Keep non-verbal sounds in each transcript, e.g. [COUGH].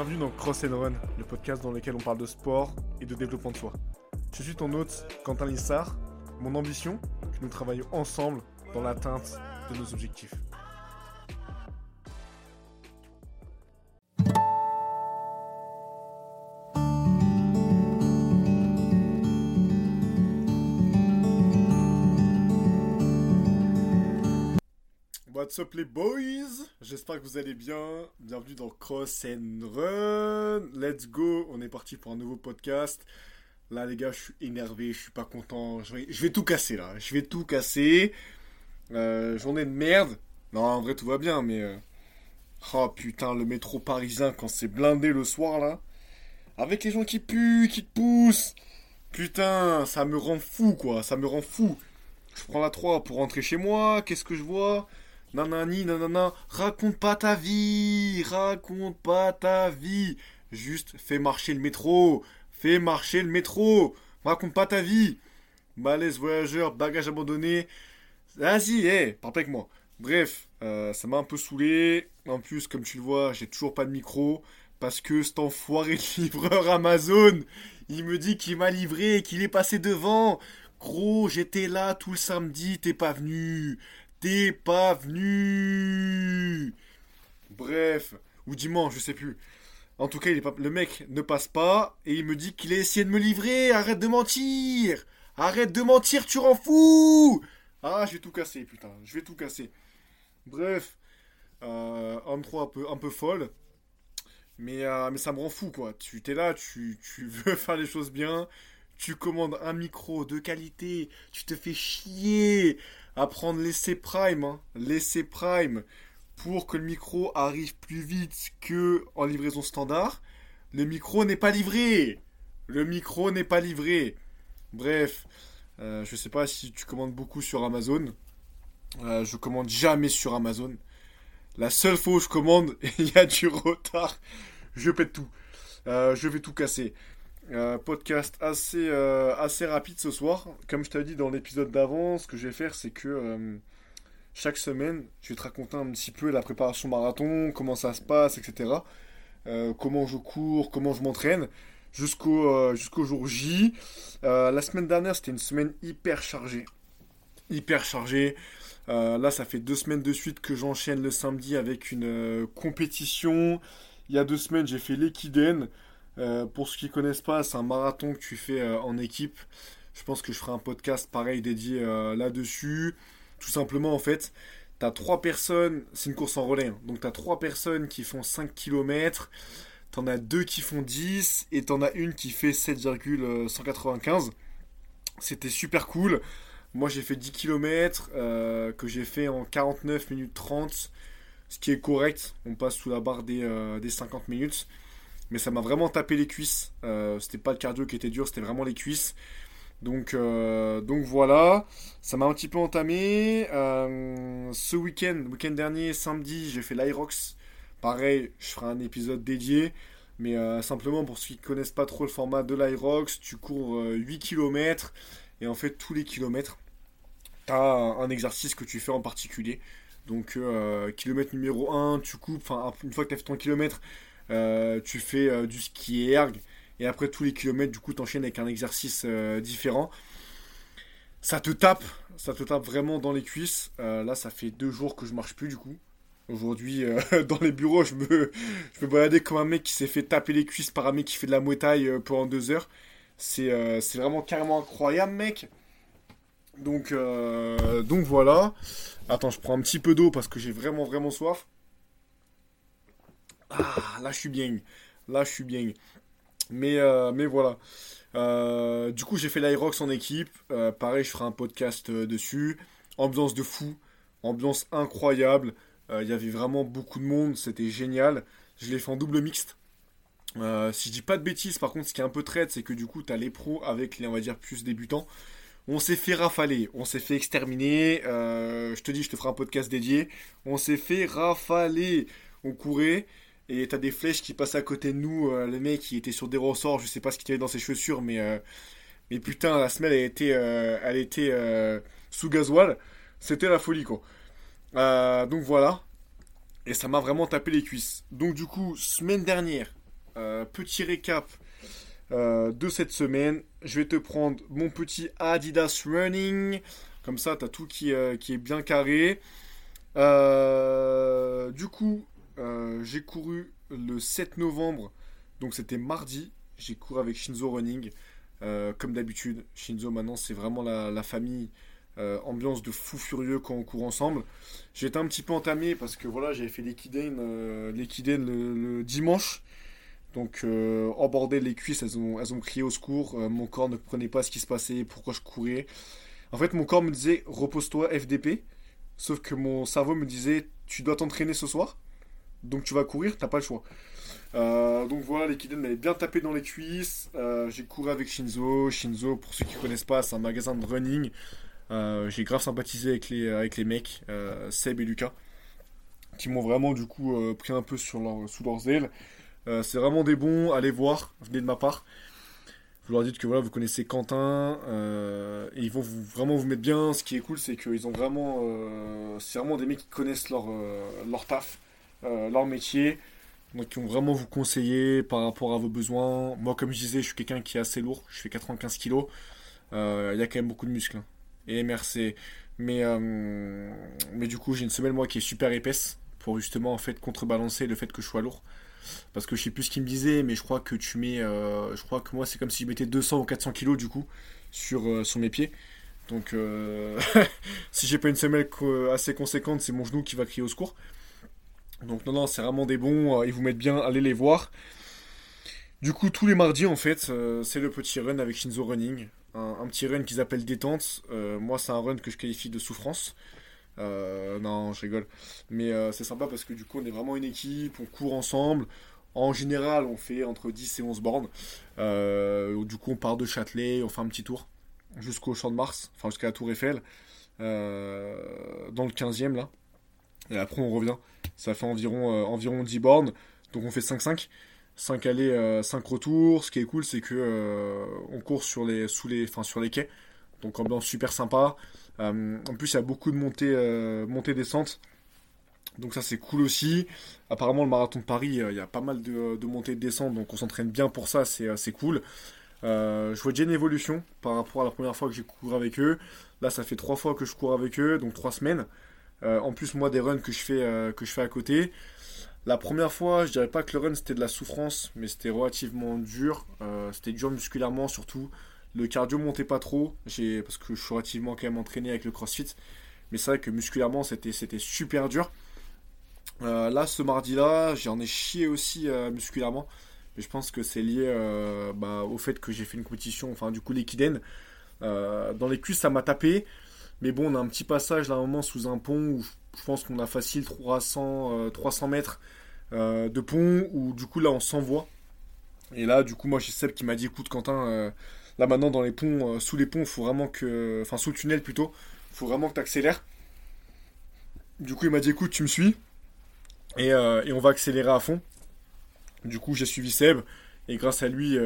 Bienvenue dans Cross and Run, le podcast dans lequel on parle de sport et de développement de soi. Je suis ton hôte, Quentin Lissard. Mon ambition, que nous travaillions ensemble dans l'atteinte de nos objectifs. What's up les boys? J'espère que vous allez bien. Bienvenue dans Cross and Run. Let's go. On est parti pour un nouveau podcast. Là les gars, je suis énervé, je suis pas content. Je vais, tout casser là. Je vais tout casser. Euh, journée de merde. Non, en vrai tout va bien, mais... euh, Oh putain, le métro parisien quand c'est blindé le soir là. Avec les gens qui puent, qui te poussent. Putain, ça me rend fou quoi. Ça me rend fou. Je prends la 3 pour rentrer chez moi. Qu'est-ce que je vois? Nanani, nanana, raconte pas ta vie, raconte pas ta vie. Juste fais marcher le métro, fais marcher le métro, raconte pas ta vie. Malaise voyageur, bagage abandonné. Vas-y, hé, parle avec moi. Bref, euh, ça m'a un peu saoulé. En plus, comme tu le vois, j'ai toujours pas de micro. Parce que cet enfoiré de [LAUGHS] livreur Amazon, il me dit qu'il m'a livré, qu'il est passé devant. Gros, j'étais là tout le samedi, t'es pas venu. T'es pas venu. Bref, ou dimanche, je sais plus. En tout cas, le mec ne passe pas et il me dit qu'il a essayé de me livrer. Arrête de mentir. Arrête de mentir, tu rends fou. Ah, je vais tout casser, putain. Je vais tout casser. Bref, euh, un 3 un peu, un folle. Mais, euh, mais ça me rend fou, quoi. Tu t'es là, tu [LAUGHS] veux faire les choses bien. Tu commandes un micro de qualité. Tu te fais chier à prendre l'essai prime, hein, l'essai prime, pour que le micro arrive plus vite que en livraison standard. Le micro n'est pas livré. Le micro n'est pas livré. Bref, euh, je sais pas si tu commandes beaucoup sur Amazon. Euh, je commande jamais sur Amazon. La seule fois où je commande, [LAUGHS] il y a du retard. Je pète tout. Euh, je vais tout casser. Euh, podcast assez, euh, assez rapide ce soir. Comme je t'ai dit dans l'épisode d'avant, ce que je vais faire, c'est que euh, chaque semaine, je vais te raconter un petit peu la préparation marathon, comment ça se passe, etc. Comment je cours, comment je m'entraîne, jusqu'au jour J. La semaine dernière, c'était une semaine hyper chargée. Hyper chargée. Là, ça fait deux semaines de suite que j'enchaîne le samedi avec une compétition. Il y a deux semaines, j'ai fait l'Equiden. Euh, pour ceux qui ne connaissent pas, c'est un marathon que tu fais euh, en équipe. Je pense que je ferai un podcast pareil dédié euh, là-dessus. Tout simplement, en fait, tu as trois personnes, c'est une course en relais, hein. donc tu as trois personnes qui font 5 km, tu en as deux qui font 10 et tu en as une qui fait 7,195. C'était super cool. Moi, j'ai fait 10 km que j'ai fait en 49 minutes 30, ce qui est correct. On passe sous la barre des, des 50 minutes. Mais ça m'a vraiment tapé les cuisses. Euh, c'était pas le cardio qui était dur, c'était vraiment les cuisses. Donc, euh, voilà, ça m'a un petit peu entamé. Euh, ce week-end, week-end dernier, samedi, j'ai fait l'Irox. Pareil, je ferai un épisode dédié. Mais simplement pour ceux qui ne connaissent pas trop le format de l'Irox, tu cours euh, 8 km. Et en fait, tous les kilomètres, tu as un exercice que tu fais en particulier. Donc, kilomètre numéro 1, tu coupes. Enfin, une fois que tu as fait ton kilomètre, tu fais euh, du ski erg. Et après tous les kilomètres, du coup, t'enchaînes avec un exercice euh, différent. Ça te tape, ça te tape vraiment dans les cuisses. Euh, là, ça fait deux jours que je marche plus, du coup. Aujourd'hui, euh, [LAUGHS] dans les bureaux, je me, je me baladais comme un mec qui s'est fait taper les cuisses par un mec qui fait de la euh, pendant deux heures. C'est euh, vraiment carrément incroyable, mec. Donc, euh, donc voilà. Attends, je prends un petit peu d'eau parce que j'ai vraiment, vraiment soif. Ah, là, je suis bien. Là, je suis bien. Mais, euh, mais voilà. Euh, du coup, j'ai fait l'Irox en équipe. Euh, pareil, je ferai un podcast dessus. Ambiance de fou. Ambiance incroyable. Il y avait vraiment beaucoup de monde. C'était génial. Je l'ai fait en double mixte. Si je dis pas de bêtises, par contre, ce qui est un peu traite, c'est que du coup, t'as les pros avec les, on va dire, plus débutants. On s'est fait rafaler, on s'est fait exterminer. Je te dis, je te ferai un podcast dédié. On s'est fait rafaler. On courait et t'as des flèches qui passent à côté de nous. Euh, le mec, il était sur des ressorts, je sais pas ce qu'il y avait dans ses chaussures, mais, euh, mais putain, la semelle, elle était, euh, elle était sous gasoil. C'était la folie, quoi. Donc voilà. Et ça m'a vraiment tapé les cuisses. Donc du coup, semaine dernière, petit récap de cette semaine. Je vais te prendre mon petit Adidas Running. Comme ça, tu as tout qui, qui, est bien carré. du coup, j'ai couru le 7 novembre. Donc c'était mardi. J'ai couru avec Shinzo Running. comme d'habitude, Shinzo maintenant c'est vraiment la famille euh, ambiance de fou furieux quand on court ensemble. J'étais un petit peu entamé parce que voilà, j'avais fait euh, le, dimanche. Donc, euh, en bordel, les cuisses, elles ont, elles ont crié au secours. Euh, mon corps ne comprenait pas ce qui se passait, pourquoi je courais. En fait, mon corps me disait repose-toi, FDP. Sauf que mon cerveau me disait tu dois t'entraîner ce soir. Donc, tu vas courir, t'as pas le choix. donc voilà, l'équidène m'avait bien tapé dans les cuisses. j'ai couru avec Shinzo. Shinzo, pour ceux qui connaissent pas, c'est un magasin de running. Euh, j'ai grave sympathisé avec les, avec les mecs, euh, Seb et Lucas, qui m'ont vraiment du coup euh, pris un peu sur sous leurs ailes. c'est vraiment des bons, allez voir, venez de ma part. Vous leur dites que voilà, vous connaissez Quentin, ils vont vraiment vous mettre bien. Ce qui est cool, c'est qu'ils ont vraiment. c'est vraiment des mecs qui connaissent leur taf, leur métier. Donc, ils vont vraiment vous conseiller par rapport à vos besoins. Moi, comme je disais, je suis quelqu'un qui est assez lourd. Je fais 95 kg. Il y a quand même beaucoup de muscles. Hein et MRC. Mais, euh, mais du coup, j'ai une semelle moi qui est super épaisse pour justement en fait contrebalancer le fait que je sois lourd. Parce que je sais plus ce qu'il me disait, mais je crois que tu mets. Euh, je crois que moi, c'est comme si je mettais 200 ou 400 kilos du coup sur, euh, sur mes pieds. Donc, [LAUGHS] si j'ai pas une semelle assez conséquente, c'est mon genou qui va crier au secours. Donc, non, non, c'est vraiment des bons. ils vous mettent bien, allez les voir. Du coup, tous les mardis, en fait, c'est le petit run avec Shinzo Running un, petit run qu'ils appellent détente. Euh, moi, c'est un run que je qualifie de souffrance. Euh, non, je rigole. Mais euh, c'est sympa parce que du coup, on est vraiment une équipe, on court ensemble. En général, on fait entre 10 et 11 bornes. du coup, on part de Châtelet, on fait un petit tour jusqu'au Champ de Mars, enfin jusqu'à la Tour Eiffel, dans le 15e là. Et après, on revient. Ça fait environ, environ 10 bornes. Donc, on fait 5-5. 5 allées, 5 euh, retours. Ce qui est cool, c'est que euh, on court sur les, sous les, enfin, sur les quais. Donc ambiance super sympa. Euh, en plus, il y a beaucoup de montées, montées descentes. Donc ça c'est cool aussi. Apparemment le marathon de Paris, il y a pas mal de, de montées et de descentes, donc on s'entraîne bien pour ça, c'est cool. je vois déjà une évolution par rapport à la première fois que j'ai couru avec eux. Là ça fait trois fois que je cours avec eux, donc trois semaines. En plus moi des runs que je fais, que je fais à côté. La première fois, je dirais pas que le run c'était de la souffrance, mais c'était relativement dur. Euh, c'était dur musculairement surtout. Le cardio montait pas trop, parce que je suis relativement quand même entraîné avec le crossfit. Mais c'est vrai que musculairement c'était, super dur. Euh, là, ce mardi-là, j'en ai chié aussi euh, musculairement. Mais je pense que c'est lié bah, au fait que j'ai fait une compétition, enfin du coup l'équidène. dans les cuisses, ça m'a tapé. Mais bon, on a un petit passage là un moment sous un pont où je pense qu'on a facile 300, 300 euh, mètres euh, de pont où du coup là on s'envoie. Et là, du coup, moi j'ai Seb qui m'a dit écoute, Quentin, euh, là maintenant dans les ponts, sous les ponts, faut vraiment que. Enfin, sous le tunnel plutôt, il faut vraiment que tu accélères. Du coup, il m'a dit écoute, tu me suis. Et, on va accélérer à fond. Du coup, j'ai suivi Seb. Et grâce à lui,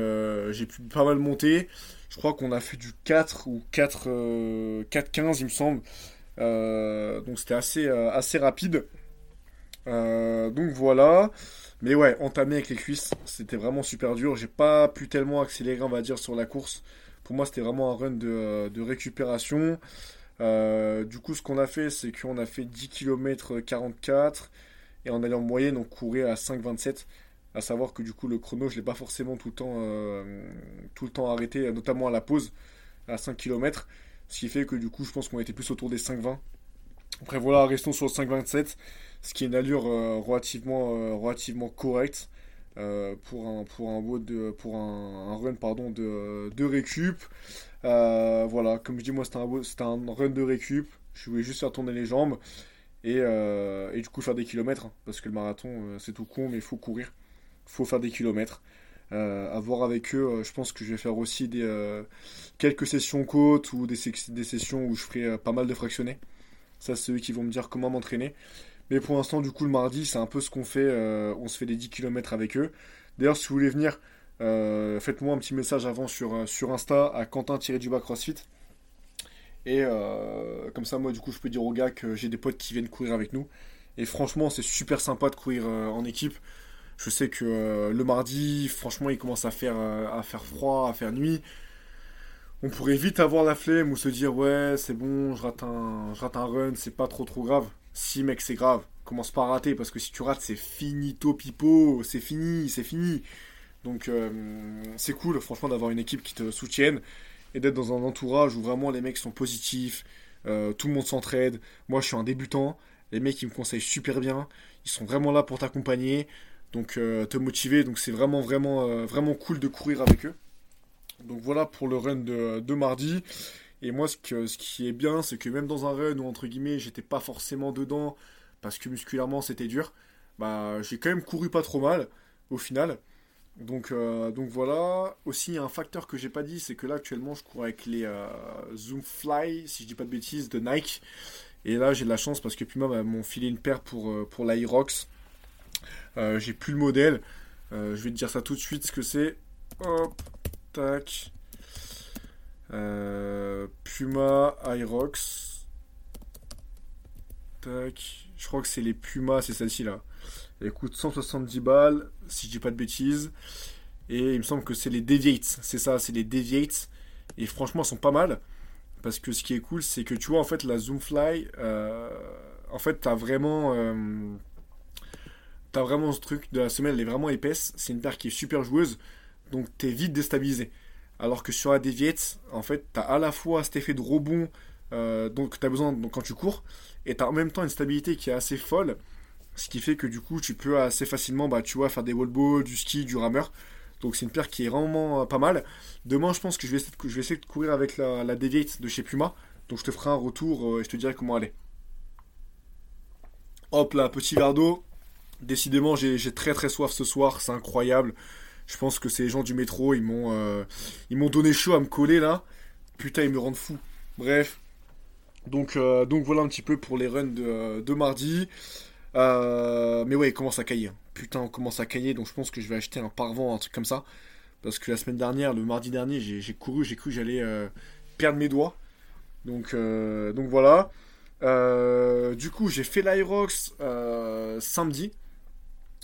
j'ai pu pas mal monter. Je crois qu'on a fait du 4 ou 4, 4-15, il me semble. Euh, donc c'était assez, euh, assez rapide. Euh, donc voilà. Mais ouais, entamé avec les cuisses, c'était vraiment super dur. J'ai pas pu tellement accélérer, on va dire, sur la course. Pour moi, c'était vraiment un run de, récupération. du coup, ce qu'on a fait, c'est qu'on a fait 10 km 44 et on allait en moyenne, on courait à 5,27. À savoir que du coup, le chrono, je l'ai pas forcément tout le temps, tout le temps arrêté, notamment à la pause, à 5 km. Ce qui fait que du coup, je pense qu'on était plus autour des 5,20. Après voilà, restons sur le 5,27, ce qui est une allure euh, relativement, euh, relativement correcte euh, pour un pour un pour un, run pardon de, de récup. voilà, comme je dis moi c'était un, un run de récup. Je voulais juste faire tourner les jambes et, et du coup faire des kilomètres hein, parce que le marathon c'est tout con mais il faut courir, faut faire des kilomètres. Euh, à voir avec eux, euh, je pense que je vais faire aussi des, euh, quelques sessions côte ou des, sessions où je ferai pas mal de fractionnés. Ça, c'est eux qui vont me dire comment m'entraîner. Mais pour l'instant, du coup, le mardi, c'est un peu ce qu'on fait. on se fait des 10 km avec eux. D'ailleurs, si vous voulez venir, faites-moi un petit message avant sur, sur Insta à Quentin-du-bas CrossFit. Et comme ça, moi, du coup, je peux dire aux gars que j'ai des potes qui viennent courir avec nous. Et franchement, c'est super sympa de courir en équipe. Je sais que le mardi, franchement, il commence à faire, à faire froid, à faire nuit. On pourrait vite avoir la flemme ou se dire ouais c'est bon, je rate un, run, c'est pas trop trop grave. Si mec c'est grave, commence pas à rater parce que si tu rates c'est finito pipo, c'est fini, c'est fini. Donc c'est cool franchement d'avoir une équipe qui te soutienne et d'être dans un entourage où vraiment les mecs sont positifs, tout le monde s'entraide. Moi je suis un débutant, les mecs ils me conseillent super bien, ils sont vraiment là pour t'accompagner, donc te motiver, donc c'est vraiment vraiment vraiment cool de courir avec eux. Donc voilà pour le run de, mardi. Et moi, ce, qui est bien, c'est que même dans un run où, entre guillemets, j'étais pas forcément dedans, parce que musculairement c'était dur, bah j'ai quand même couru pas trop mal, au final. Donc, euh, donc voilà. Aussi, il y a un facteur que j'ai pas dit, c'est que là, actuellement, je cours avec les euh, Zoom Fly, si je dis pas de bêtises, de Nike. Et là, j'ai de la chance parce que Puma m'ont filé une paire pour, euh, pour. J'ai plus le modèle. je vais te dire ça tout de suite, ce que c'est. Hop. Tac. Euh, Puma, Irox. Tac. Je crois que c'est les Puma, c'est celle-ci là. Elle coûte 170 balles, si je dis pas de bêtises. Et il me semble que c'est les Deviates. C'est ça, c'est les Deviates. Et franchement, elles sont pas mal. Parce que ce qui est cool, c'est que tu vois, en fait, la Zoomfly, euh, en fait, t'as vraiment. T'as vraiment ce truc de la semelle, elle est vraiment épaisse. C'est une paire qui est super joueuse donc tu es vite déstabilisé. Alors que sur la déviette, en fait, tu as à la fois cet effet de rebond euh, donc tu as besoin donc, quand tu cours, et tu as en même temps une stabilité qui est assez folle, ce qui fait que du coup tu peux assez facilement bah, tu vois, faire des wall balls, du ski, du rameur. Donc c'est une paire qui est vraiment euh, pas mal. Demain je pense que je vais essayer de, courir avec la, la Deviate de chez Puma. Donc je te ferai un retour euh, et je te dirai comment elle est. Hop là, petit verre d'eau. Décidément j'ai très très soif ce soir, c'est incroyable. Je pense que ces gens du métro, ils m'ont euh, donné chaud à me coller là. Putain, ils me rendent fou. Bref. Donc, euh, donc voilà un petit peu pour les runs de, de mardi. Euh, mais ouais, il commence à cailler. Putain, on commence à cailler. Donc je pense que je vais acheter un parvent, un truc comme ça. Parce que la semaine dernière, le mardi dernier, j'ai couru, j'ai cru que j'allais perdre mes doigts. Donc, donc voilà. du coup, j'ai fait l'Aerox samedi.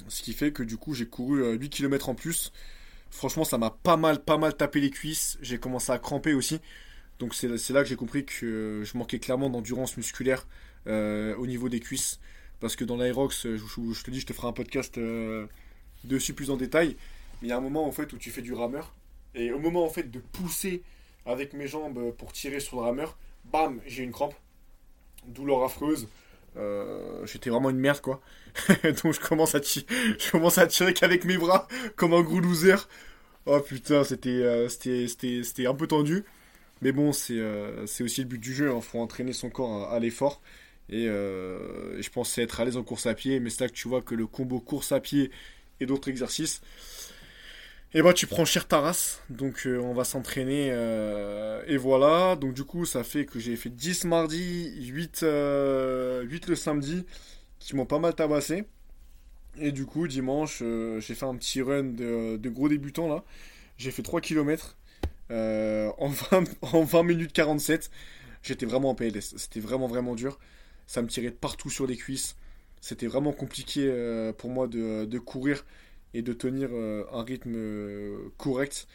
Ce qui fait que du coup j'ai couru 8 euh, km en plus. Franchement ça m'a pas mal pas mal tapé les cuisses. J'ai commencé à cramper aussi. Donc c'est là que j'ai compris que je manquais clairement d'endurance musculaire euh, au niveau des cuisses. Parce que dans l'Aerox, je, je, te dis, je te ferai un podcast euh, dessus plus en détail. Mais il y a un moment en fait où tu fais du rameur. Et au moment en fait de pousser avec mes jambes pour tirer sur le rameur, bam, j'ai une crampe. Douleur affreuse. Euh, j'étais vraiment une merde quoi. [LAUGHS] Donc je commence à tirer, je commence à tirer qu'avec mes bras comme un gros loser. Oh putain, c'était euh, c'était un peu tendu. Mais bon, c'est euh, aussi le but du jeu. Il hein. faut entraîner son corps à, l'effort. Et, je pensais être à l'aise en course à pied. Mais c'est là que tu vois que le combo course à pied et d'autres exercices, et bah tu prends cher ta donc euh, on va s'entraîner euh, et voilà. Donc du coup ça fait que j'ai fait 10 mardi, 8, 8 euh, le samedi, qui m'ont pas mal tabassé. Et du coup dimanche j'ai fait un petit run de, gros débutant là. J'ai fait 3 km en, 20, [LAUGHS] en 20 minutes 47. J'étais vraiment en PLS, c'était vraiment vraiment dur. Ça me tirait partout sur les cuisses. C'était vraiment compliqué pour moi de courir et de tenir euh, un rythme euh, correct.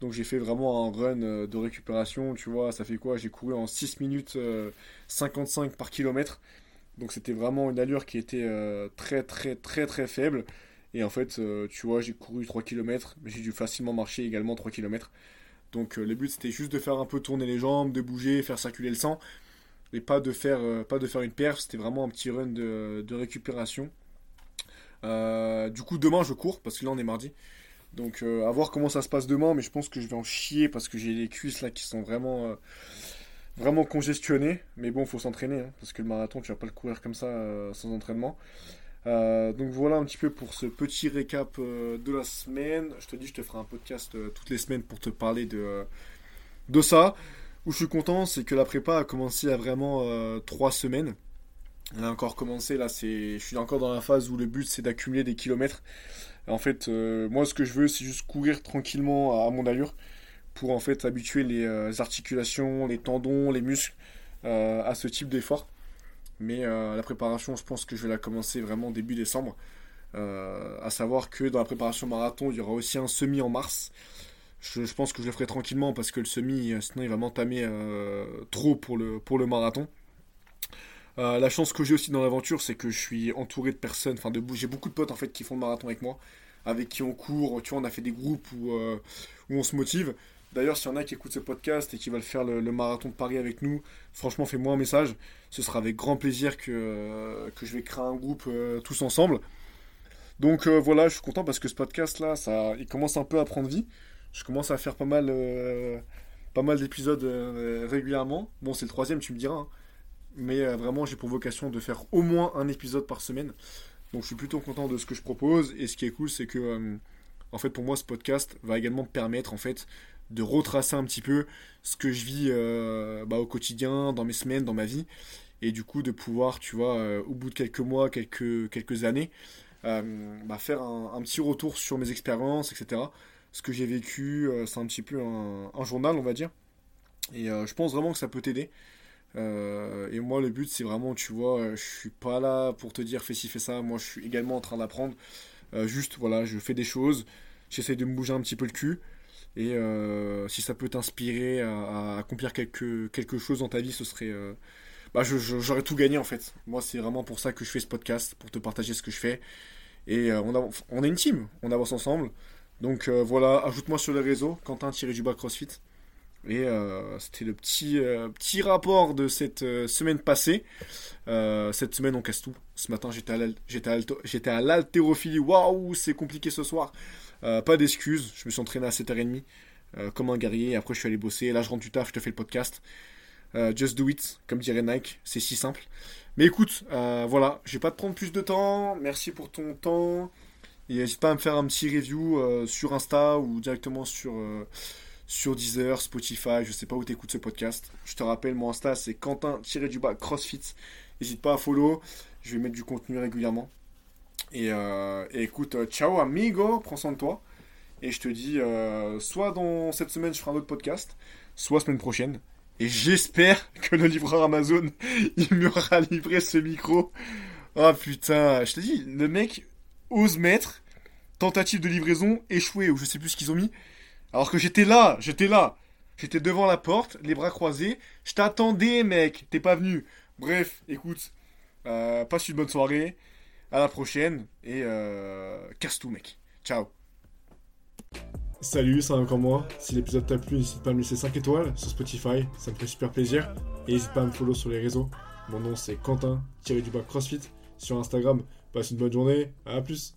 Donc j'ai fait vraiment un run euh, de récupération, tu vois, ça fait quoi? J'ai couru en 6 minutes 55 par kilomètre. Donc c'était vraiment une allure qui était très très très très faible. Et en fait, tu vois, j'ai couru 3 km, mais j'ai dû facilement marcher également 3 km. Donc le but c'était juste de faire un peu tourner les jambes, de bouger, faire circuler le sang. Et pas de faire, pas de faire une perf, c'était vraiment un petit run de, de récupération. Euh, du coup, demain, je cours parce que là, on est mardi. Donc, euh, à voir comment ça se passe demain. Mais je pense que je vais en chier parce que j'ai les cuisses là qui sont vraiment, euh, vraiment congestionnées. Mais bon, faut s'entraîner hein, parce que le marathon, tu vas pas le courir comme ça sans entraînement. donc voilà un petit peu pour ce petit récap de la semaine. Je te dis, je te ferai un podcast toutes les semaines pour te parler de, de ça. Où je suis content, c'est que la prépa a commencé à vraiment 3 semaines. On a encore commencé là, c'est, je suis encore dans la phase où le but c'est d'accumuler des kilomètres. En fait, euh, moi ce que je veux c'est juste courir tranquillement à, mon allure pour en fait habituer les euh, articulations, les tendons, les muscles euh, à ce type d'effort. Mais la préparation, je pense que je vais la commencer vraiment début décembre. à savoir que dans la préparation marathon, il y aura aussi un semi en mars. Je, pense que je le ferai tranquillement parce que le semi, sinon il va m'entamer trop pour le, pour le marathon. La chance que j'ai aussi dans l'aventure, c'est que je suis entouré de personnes, enfin j'ai beaucoup de potes en fait qui font le marathon avec moi, avec qui on court, tu vois, on a fait des groupes où, où on se motive. D'ailleurs, s'il y en a qui écoutent ce podcast et qui veulent faire le, marathon de Paris avec nous, franchement, fais-moi un message. Ce sera avec grand plaisir que, euh, que je vais créer un groupe euh, tous ensemble. Donc euh, voilà, je suis content parce que ce podcast-là, ça, il commence un peu à prendre vie. Je commence à faire pas mal, mal d'épisodes régulièrement. Bon, c'est le troisième, tu me diras. Hein. Mais vraiment, j'ai pour vocation de faire au moins un épisode par semaine. Donc je suis plutôt content de ce que je propose. Et ce qui est cool, c'est que, en fait, pour moi, ce podcast va également permettre, en fait, de retracer un petit peu ce que je vis euh, bah, au quotidien, dans mes semaines, dans ma vie, et du coup de pouvoir, tu vois, euh, au bout de quelques mois, quelques, quelques années, euh, bah, faire un, petit retour sur mes expériences, etc. Ce que j'ai vécu, c'est un petit peu un, journal, on va dire. Et je pense vraiment que ça peut t'aider. Et moi, le but, c'est vraiment, tu vois, je suis pas là pour te dire fais ci, fais ça. Moi, je suis également en train d'apprendre. juste, voilà, je fais des choses. J'essaie de me bouger un petit peu le cul. Et euh, si ça peut t'inspirer à, accomplir quelque, quelque chose dans ta vie, ce serait. Euh, bah, j'aurais tout gagné en fait. Moi, c'est vraiment pour ça que je fais ce podcast, pour te partager ce que je fais. Et euh, on, est une team, on avance ensemble. Donc voilà, ajoute-moi sur les réseaux, Quentin du bas CrossFit. Et c'était le petit, petit rapport de cette semaine passée. cette semaine, on casse tout. Ce matin, j'étais à l'haltérophilie. Waouh, c'est compliqué ce soir. Euh, pas d'excuses, je me suis entraîné à 7h30 euh, comme un guerrier. Après, je suis allé bosser. Là, je rentre du taf, je te fais le podcast. Euh, just do it, comme dirait Nike, c'est si simple. Mais écoute, voilà, je vais pas te prendre plus de temps. Merci pour ton temps. Et n'hésite pas à me faire un petit review sur Insta ou directement sur, sur Deezer, Spotify, je sais pas où tu écoutes ce podcast. Je te rappelle, mon Insta c'est Quentin-du-bas CrossFit. N'hésite pas à follow, je vais mettre du contenu régulièrement. Euh, et, écoute, euh, ciao amigo, prends soin de toi. Et je te dis, euh, soit dans cette semaine, je ferai un autre podcast, soit semaine prochaine. Et j'espère que le livreur Amazon, [LAUGHS] il m'aura livré ce micro. Oh putain, je te dis, le mec ose mettre tentative de livraison échouée, ou je sais plus ce qu'ils ont mis. Alors que j'étais là, j'étais là. J'étais devant la porte, les bras croisés. Je t'attendais, mec. T'es pas venu. Bref, écoute, passe une bonne soirée. À la prochaine et euh, casse tout, mec. Ciao. Salut, c'est encore moi? Si l'épisode t'a plu, n'hésite pas à me laisser 5 étoiles sur Spotify, ça me fait super plaisir. Et n'hésite pas à me follow sur les réseaux. Mon nom c'est Quentin, tiré du bas CrossFit sur Instagram. Passe une bonne journée, à plus.